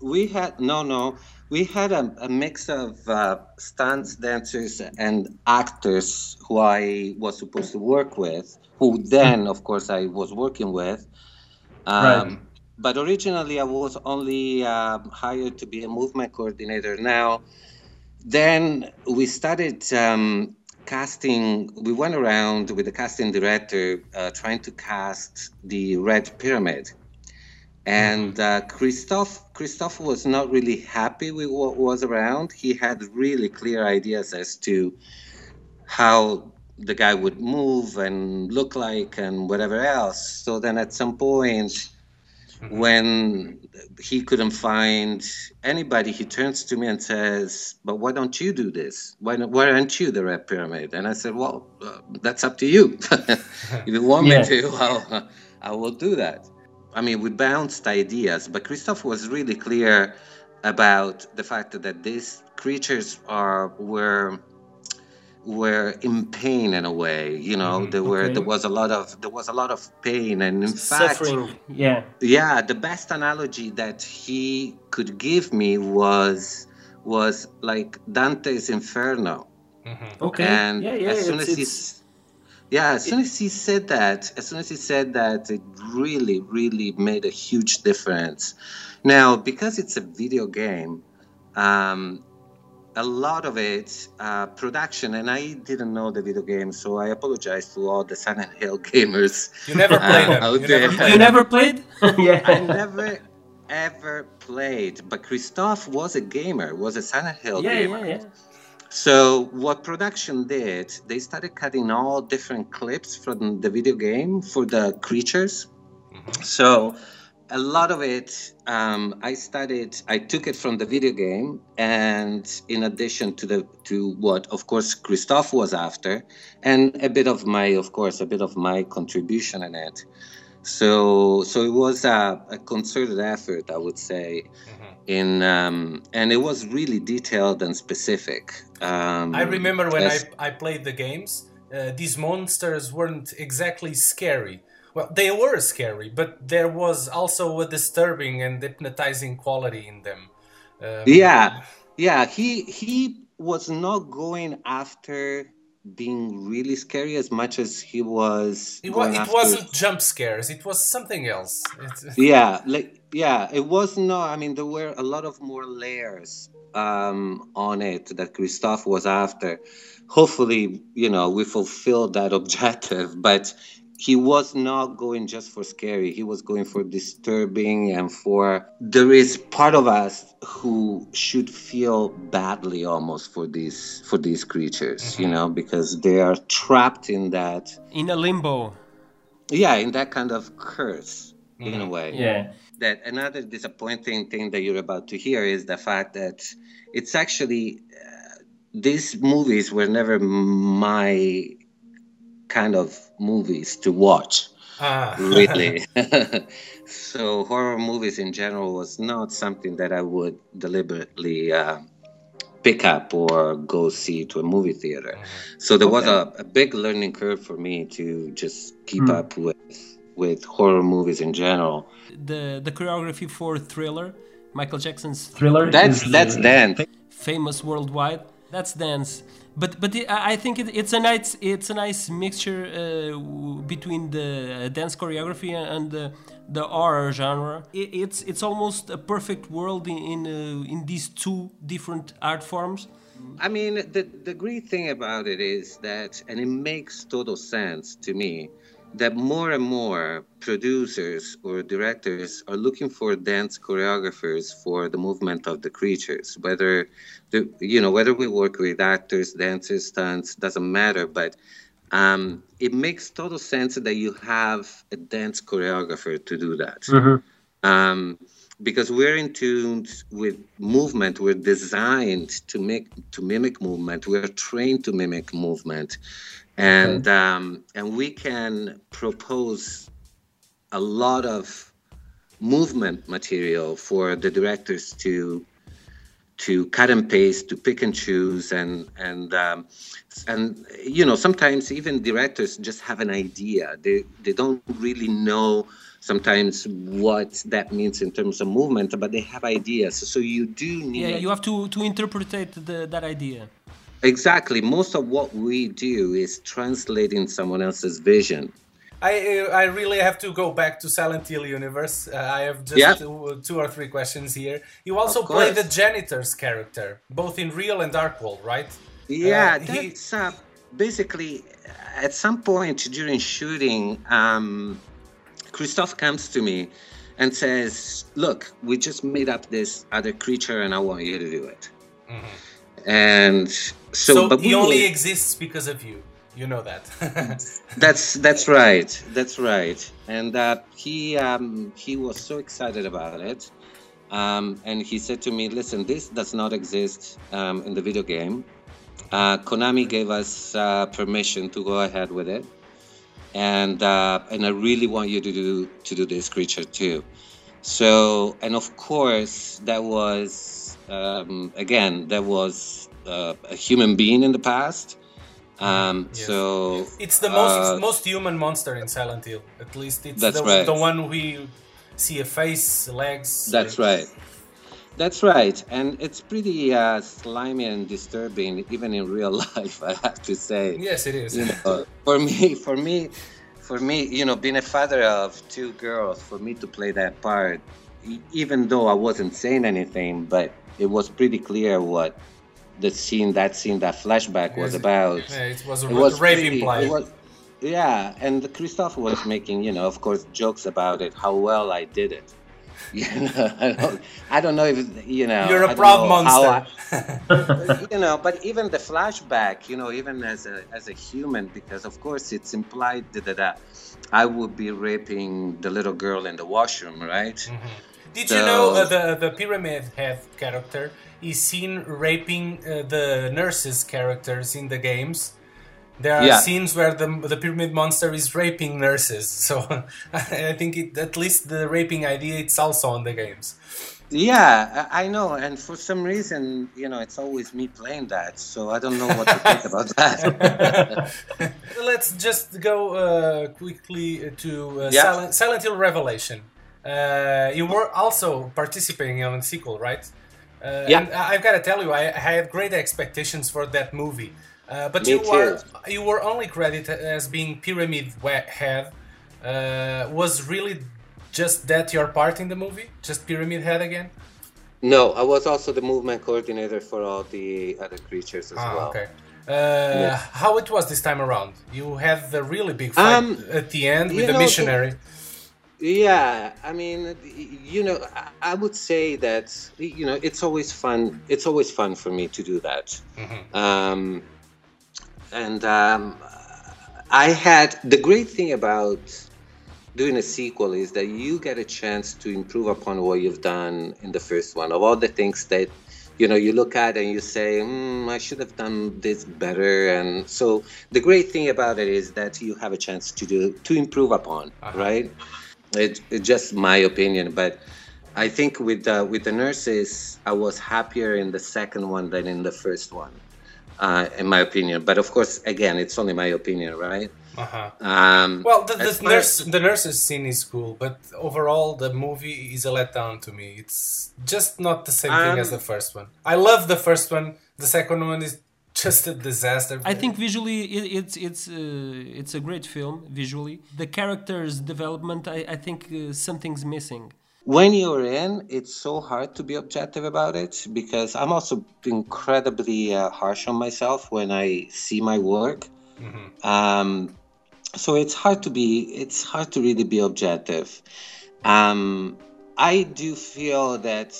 we had no no we had a, a mix of uh, stunts dancers and actors who I was supposed to work with, who then of course I was working with. Um, Right. But originally I was only um, hired to be a movement coordinator. Now, then we started um, casting. We went around with the casting director uh, trying to cast the Red Pyramid and uh, Christophe Christophe was not really happy with what was around. He had really clear ideas as to how the guy would move and look like and whatever else. So then at some point when he couldn't find anybody, he turns to me and says, "But why don't you do this? Why, don't- why aren't you the Red Pyramid?" And I said, "Well, uh, that's up to you. if you want me to, I'll, I will do that." I mean, we bounced ideas, but Christophe was really clear about the fact that these creatures are were were in pain in a way. You know, there were Okay. there was a lot of there was a lot of pain, and in fact, Yeah. yeah, the best analogy that he could give me was was like Dante's Inferno. Okay. And yeah, yeah. as soon as he, yeah, as soon as he said that, as soon as he said that, it really, really made a huge difference. Now, because it's a video game, um, a lot of it, uh, production, and I didn't know the video game, so I apologize to all the Silent Hill gamers. You never played uh, them. out You there. never played you never played? I never ever played, but Christophe was a gamer, was a Silent Hill Yeah, gamer. yeah, yeah. So what production did, they started cutting all different clips from the video game for the creatures. So a lot of it, um, I studied I took it from the video game, and in addition to the to what, of course, Christophe was after, and a bit of my, of course, a bit of my contribution in it. So so it was a, a concerted effort, I would say, in um, and it was really detailed and specific. Um, I remember when I, I played the games, uh, these monsters weren't exactly scary. Well, they were scary, but there was also a disturbing and hypnotizing quality in them. Um, Yeah, yeah. He he was not going after being really scary as much as he was. It, wa- going it wasn't jump scares, it was something else. Yeah, like yeah, it was not. I mean, there were a lot of more layers um, on it that Christophe was after. Hopefully, you know, we fulfilled that objective, but he was not going just for scary. He was going for disturbing and for there is part of us who should feel badly almost for these for these creatures, you know, because they are trapped in that In a limbo. yeah, in that kind of curse in a way Yeah. that another disappointing thing that you're about to hear is the fact that it's actually uh, these movies were never my kind of movies to watch ah, really so horror movies in general was not something that i would deliberately uh, pick up or go see to a movie theater so there was a, a big learning curve for me to just keep up with with horror movies in general The the choreography for Thriller, Michael Jackson's Thriller. That's is, that's dance. famous worldwide. That's dance. But but I think it, it's a nice it's a nice mixture uh, between the dance choreography and the the horror genre. It, it's it's almost a perfect world in in, uh, in these two different art forms. I mean, the, the great thing about it is that, and it makes total sense to me, that more and more producers or directors are looking for dance choreographers for the movement of the creatures. Whether, the, you know, whether we work with actors, dancers, stunts, doesn't matter. But um, it makes total sense that you have a dance choreographer to do that. Um, because we're in tune with movement, we're designed to make to mimic movement. We're trained to mimic movement, and um, and we can propose a lot of movement material for the directors to to cut and paste, to pick and choose, and and um, and you know sometimes even directors just have an idea. They they don't really know sometimes what that means in terms of movement, but they have ideas. So you do need Yeah, you have to to interpret the, that idea. Exactly. Most of what we do is translating someone else's vision. I I really have to go back to Silent Hill universe. Uh, I have just Yeah. two, two or three questions here. You also play the janitor's character, both in real and Dark World, right? Yeah, Uh, he- uh, basically at some point during shooting, um, Christophe comes to me and says, "Look, we just made up this other creature, and I want you to do it." And so, so but he we only exists because of you. You know that. That's that's right. That's right. And uh, he um, he was so excited about it, um, and he said to me, "Listen, this does not exist um, in the video game. Uh, Konami gave us uh, permission to go ahead with it, and uh, and I really want you to do to do this creature too. So, and of course, that was um, again that was uh, a human being in the past." Um, Yes. So it's the most uh, most human monster in Silent Hill. At least it's That's the, right. the one we see a face, legs. That's right. That's right, and it's pretty uh, slimy and disturbing, even in real life. I have to say. Yes, it is. You know, for me, for me, for me, you know, being a father of two girls, for me to play that part, even though I wasn't saying anything, but it was pretty clear what the scene, that scene, that flashback was about. yeah, it was a It was rape pretty- implied. it was- yeah, and Christophe was making, you know, of course, jokes about it, how well I did it. You know, I don't, I don't know if you know. You're a proud monster. I- you know, but even the flashback, you know, even as a as a human, because of course it's implied that I would be raping the little girl in the washroom, right? Mm-hmm. Did you know uh, the the pyramid head character is seen raping uh, the nurses characters in the games? There are Yeah. scenes where the the pyramid monster is raping nurses. So I think it, at least the raping idea it's also on the games. Yeah, I I know, and for some reason, you know, it's always me playing that, so I don't know what to think about that. Let's just go uh, quickly to uh, Yeah. Silent, Silent Hill Revelation. Uh, you were also participating in a sequel, right? Uh, Yeah. I've got to tell you, I, I had great expectations for that movie. Uh, but Me you were you were only credited as being Pyramid Head. Uh, was really just that your part in the movie? Just Pyramid Head again? no, I was also the movement coordinator for all the other creatures as Ah, well. okay. Uh, How it was this time around? You had the really big fight Um, at the end with the know, the- missionary. Yeah, I mean, you know, I- would say that you know it's always fun. It's always fun for me to do that. Um, and um, I had the great thing about doing a sequel is that you get a chance to improve upon what you've done in the first one. Of all the things that you know you look at and you say, mm, I should have done this better. And so the great thing about it is that you have a chance to do to improve upon, right? It, it's just my opinion, but I think with the, with the nurses, I was happier in the second one than in the first one, uh, in my opinion. But of course, again, it's only my opinion, right? Uh-huh. Um, Well, the, as the far- nurse, the nurses scene is cool, but overall, the movie is a letdown to me. It's just not the same thing as Um, the first one. I love the first one. The second one is just a disaster. I think visually it, it's it's uh, it's a great film visually. The characters development, I, I think uh, something's missing. when you're in, it's so hard to be objective about it because I'm also incredibly uh, harsh on myself when I see my work. Um, so it's hard to be it's hard to really be objective. Um, I do feel that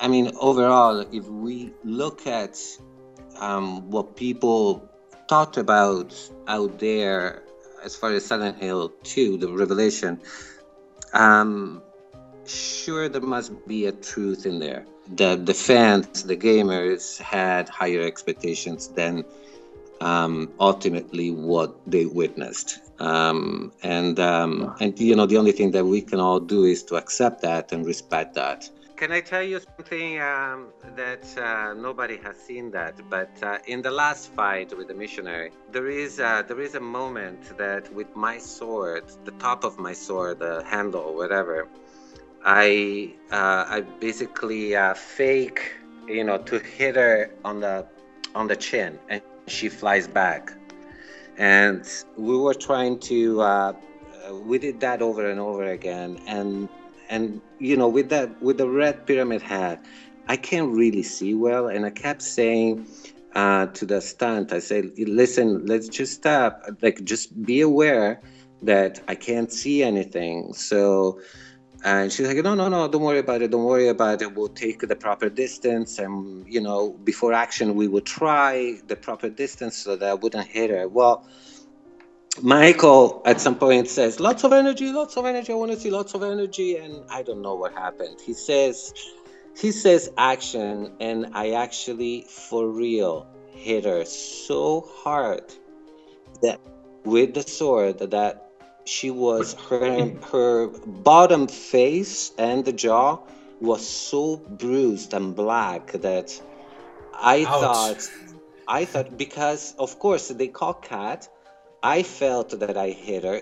I mean overall, if we look at um, what people talked about out there as far as Silent Hill 2, the revelation, um, sure there must be a truth in there. The the fans, the gamers had higher expectations than um, ultimately what they witnessed. Um, and um, and you know the only thing that we can all do is to accept that and respect that. Can I tell you something um, that uh, nobody has seen that? But uh, in the last fight with the missionary, there is uh, there is a moment that with my sword, the top of my sword, the handle, whatever, I uh, I basically uh, fake, you know, to hit her on the on the chin, and she flies back. And we were trying to, uh, we did that over and over again, and and you know, with that with the red pyramid hat, I can't really see well, and I kept saying. Uh, to the stunt, I said, "Listen, let's just stop. Like, just be aware that I can't see anything." So, and she's like, no, no, no, don't worry about it. Don't worry about it. We'll take the proper distance. And, you know, before action, we would try the proper distance so that I wouldn't hit her. Well, Michael at some point says, lots of energy, lots of energy. I want to see lots of energy. And I don't know what happened. He says, he says action. And I actually, for real, hit her so hard that with the sword that she was her her bottom face and the jaw was so bruised and black that I Ouch. thought I thought because of course they call cat I felt that I hit her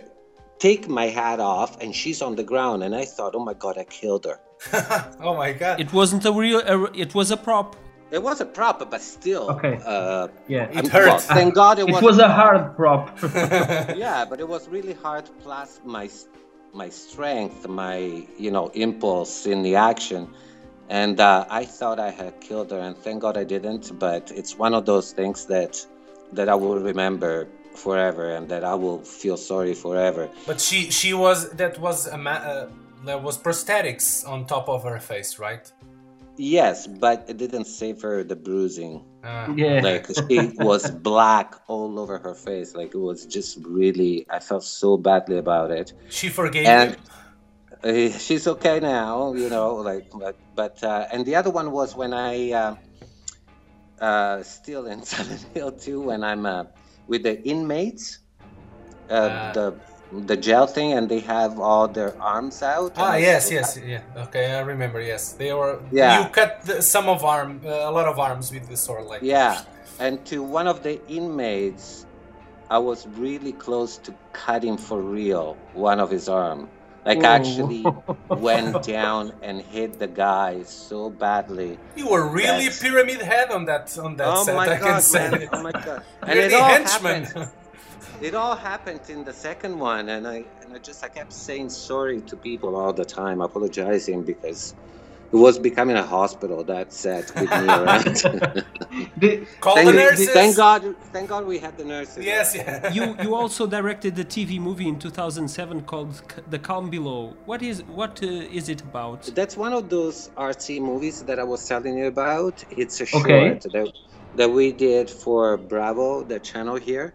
take my hat off and she's on the ground and I thought oh my god I killed her oh my god. It wasn't a real. A, it was a prop. it was a prop but still Okay. uh, Yeah. It I'm- hurt. well, thank god it, It wasn't was a hard prop. yeah, but it was really hard. Plus my my strength, my you know impulse in the action, and uh, I thought I had killed her, and thank God I didn't. But it's one of those things that that I will remember forever, and that I will feel sorry forever. But she she was that was a ma- uh, there was prosthetics on top of her face, right? Yes, but it didn't save her the bruising. Uh, yeah. Like she was black all over her face. Like it was just really. I felt so badly about it. she forgave and you. uh, she's okay now you know like but but uh, and the other one was when i uh, uh, still in Silent Hill 2 when i'm uh, with the inmates uh, Ah. the the jail thing and they have all their arms out Ah, yes, yes, yeah. Okay, I remember. Yes, they were. Yeah. You cut the, some of arm, uh, a lot of arms with the sword, like. yeah and to one of the inmates i was really close to cutting for real one of his arm like actually went down and hit the guy so badly You were really Yes. pyramid head on that on that oh set. my I can god, say. man! Oh my god! And You're it the all henchman. happened. It all happened in the second one, and I and I just I kept saying sorry to people all the time, apologizing because it was becoming a hospital. That set with me around. The- Call thank, the nurses. thank God! Thank God we had the nurses. Yes, yeah. You you also directed the TV movie in 2007 called The Calm Below. What is what uh, is it about? That's one of those artsy movies that I was telling you about. It's a Okay. short that, that we did for Bravo, the channel here.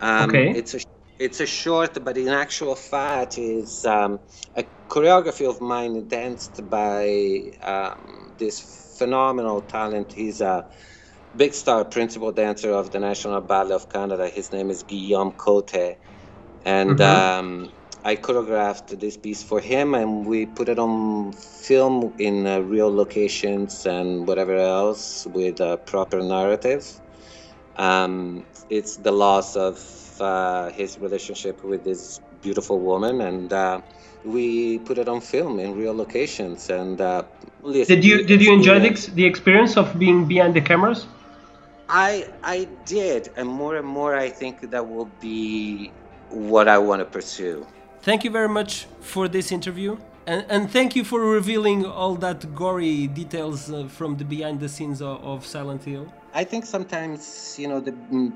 Um, Okay. It's a it's a short, but in actual fact, is um, a choreography of mine danced by um, this phenomenal talent. He's a big star principal dancer of the National Ballet of Canada. His name is Guillaume Cote, and Mhm. um, I choreographed this piece for him, and we put it on film in uh, real locations and whatever else with a proper narrative. Um, it's the loss of uh, his relationship with this beautiful woman, and uh, we put it on film in real locations. And uh, listen, did you did you enjoy the, experience- the experience of being behind the cameras? I I did, and more and more, I think that will be what I want to pursue. Thank you very much for this interview. And, and thank you for revealing all that gory details uh, from the behind the scenes of, of Silent Hill. I think sometimes you know the mm,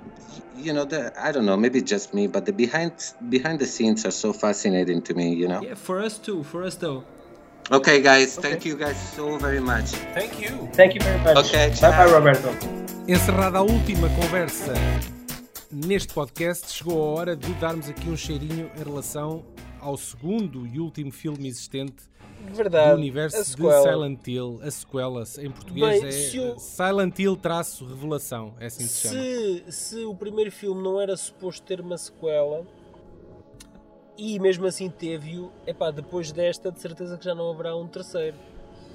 you know the I don't know maybe just me but the behind behind the scenes are so fascinating to me you know. Yeah, for us too. For us though. Okay guys, thank you guys so very much. Thank you. Thank you very much. Okay, Bye bye. Roberto. Encerrada a última conversa neste podcast, chegou a hora de darmos aqui um cheirinho em relação ao segundo e último filme existente Verdade, do universo de. Silent Hill. A sequela, em português Bem, é se o- Silent Hill traço revelação, é assim que se chama. Se, se o primeiro filme não era suposto ter uma sequela e mesmo assim teve-o, epá, depois desta de certeza que já não haverá um terceiro.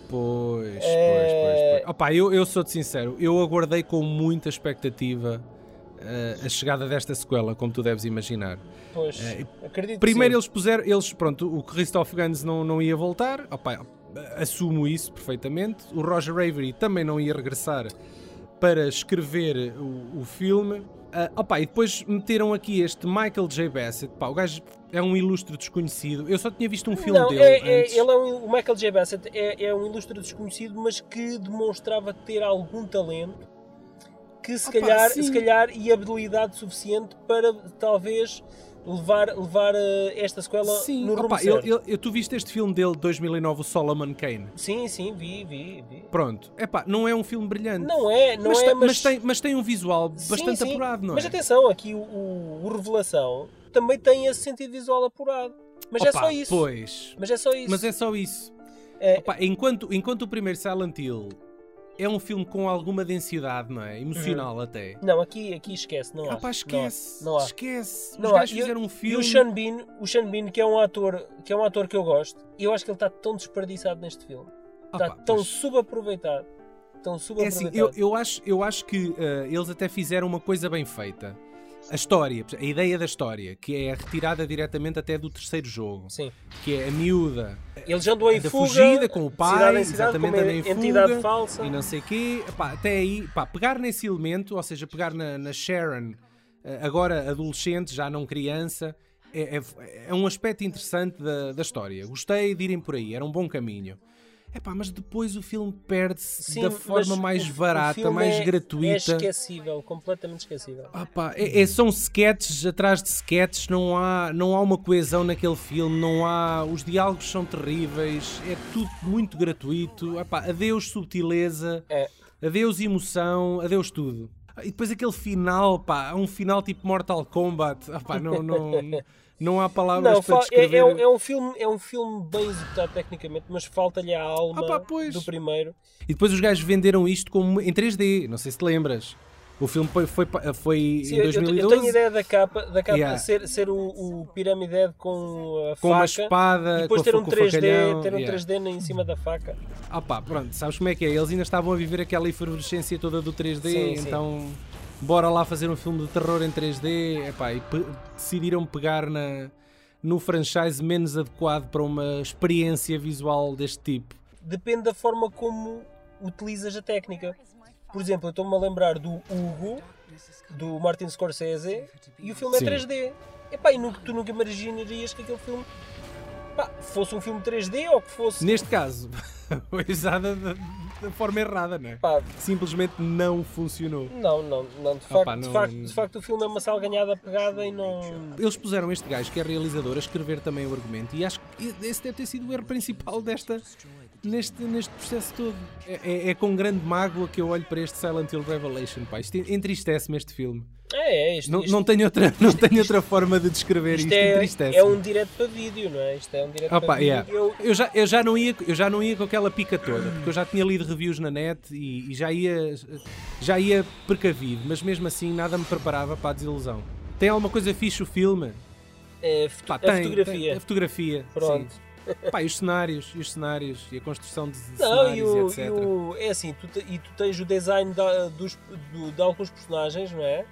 Pois, pois, É- pois, pois. Opa, eu, eu sou-te sincero, eu aguardei com muita expectativa eh, a chegada desta sequela, como tu deves imaginar. Pois, Eh, acredito Primeiro sim. eles puseram, eles, pronto, o Christoph Gans não, não ia voltar, opa, assumo isso perfeitamente. O Roger Avery também não ia regressar para escrever o, o filme. Ah, opa, e depois meteram aqui este Michael J. Bassett, pá, o gajo é um ilustre desconhecido. Eu só tinha visto um filme não, dele é, é- antes. ele é um, o Michael J. Bassett é, é um ilustre desconhecido, mas que demonstrava ter algum talento que se Opa, calhar, sim. se calhar e habilidade suficiente para talvez levar, levar eh, esta sequela Sim, no rumo opa, certo. ele- ele- tu viste este filme dele de 2009, o Solomon Kane? Sim, sim, vi, vi, vi. Pronto, epá, não é um filme brilhante. Não é, não mas, é, tem- mas... mas tem, mas tem um visual Sim, bastante sim. apurado, não Mas é? atenção, aqui o, o, o Revelação também tem esse sentido visual apurado. Mas é Opa, só isso. Pois, Mas é só isso. mas é só isso. É- Opa, enquanto, enquanto o primeiro Silent Hill é um filme com alguma densidade, não é? Emocional até. Não, aqui, aqui esquece, não há. Ah esquece, Não há. esquece. Não Os gajos E fizeram um E filme. o Sean Bean, o Sean Bean, que é um ator, que é um ator que eu gosto, eu acho que ele está tão desperdiçado neste filme. Ah Está tão pois. subaproveitado. Tão É subaproveitado. assim, eu, eu, acho, eu acho que eh, eles até fizeram uma coisa bem feita. A história, a ideia da história, que é retirada diretamente até do terceiro jogo, Sim. que é a miúda Eles andam em da fuga, fugida com o pai, cidade cidade, exatamente, como andam em entidade fuga falsa. e não sei o quê. Epá, até aí, pá, pegar nesse elemento, ou seja, pegar na, na Sharon, eh, agora adolescente, já não criança, é, é- é um aspecto interessante da, da história. Gostei de irem por aí, era um bom caminho. Epá, mas depois o filme perde-se Sim, da forma o- mais o barata, filme mais é- É gratuita. esquecível, completamente esquecível. Ah é, é- são sketches atrás de sketches, não há, não há uma coesão naquele filme, não há. Os diálogos são terríveis, é tudo muito gratuito. Ah pá, adeus subtileza, É. adeus emoção, adeus tudo. Ah, E depois aquele final, pá, um final tipo Mortal Kombat, ah pá, não, não, não há palavras Não, para é, descrever. é um, é um filme, é um filme bem executado tecnicamente, mas falta-lhe a alma Ah pá, do primeiro. E depois os gajos venderam isto como em 3D, não sei se te lembras. O filme foi, foi, foi Sim, em eu- eu, 2012. eu tenho ideia da capa, da capa Yeah. ser, ser o, o Pyramid Head com a Com uma espada, e depois ter um com o 3D, facalhão, ter um yeah. 3D em cima da faca. Ah pá, pronto, sabes como é que é? Eles ainda estavam a viver aquela efervescência toda do 3D, Sim, sim. Bora lá fazer um filme de terror em 3D. Epá, e pe- decidiram pegar na, no franchise menos adequado para uma experiência visual deste tipo. Depende da forma como utilizas a técnica. Por exemplo, eu estou-me a lembrar do Hugo, do Martin Scorsese, e o filme Sim. é 3D. Epá, e nu- tu nunca imaginarias que aquele filme pá, fosse um filme 3D ou que fosse. Neste caso, usada da, forma errada, não é? Pá, Simplesmente não funcionou. não, não, não. De, Ah, facto, de, não- facto, de facto o filme é uma salganhada pegada e não. Eles puseram este gajo, que é realizador, a escrever também o argumento, e acho que esse deve ter sido o erro principal desta, neste, neste processo todo. É, é- é com grande mágoa que eu olho para este Silent Hill Revelation. Pá. Isto entristece-me este filme. É, é isto. Não, isto- não tenho, outra, não tenho outra forma de descrever isto, isto é, é um direto para vídeo, não é? Isto é um direto Opa, para vídeo. yeah. Eu, eu, já, eu, já não ia, eu já não ia com aquela pica toda, porque eu já tinha lido reviews na net e, e já, ia, já ia precavido, mas mesmo assim nada me preparava para a desilusão. Tem alguma coisa fixe o filme? é, Pá, a tem, fotografia. tem- a fotografia. Pronto. sim. Pá, e os cenários, e os cenários, e a construção de, de Não, e cenários, o, etc. e o- é assim, tu, te- e tu tens o design da- dos, do- de alguns personagens, não é?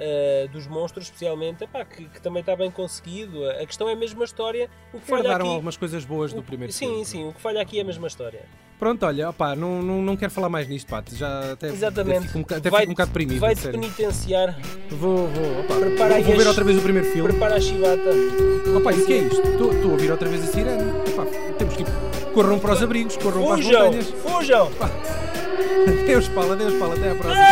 Uh, dos monstros, especialmente, epá, que, que também está bem conseguido. A questão é a mesma história. O que falha aqui, algumas coisas boas do o- primeiro Sim, filme. sim, o que falha aqui é a mesma história. Pronto, olha, opá, não, não, não quero falar mais nisto, pá, já até, Exatamente. fico um, até Vai- fico um bocado deprimido, Vai-te penitenciar. Vou, vou, opá, Prepara aí vou ver outra vez o primeiro filme. Prepara a chibata. Opá, e o que é isto? Estou a ouvir outra vez a sirene. Opá, temos que ir. Corram para os abrigos, corram para as Fujam! montanhas. Fujam! Adeus, Paulo, adeus, Paulo, até à próxima.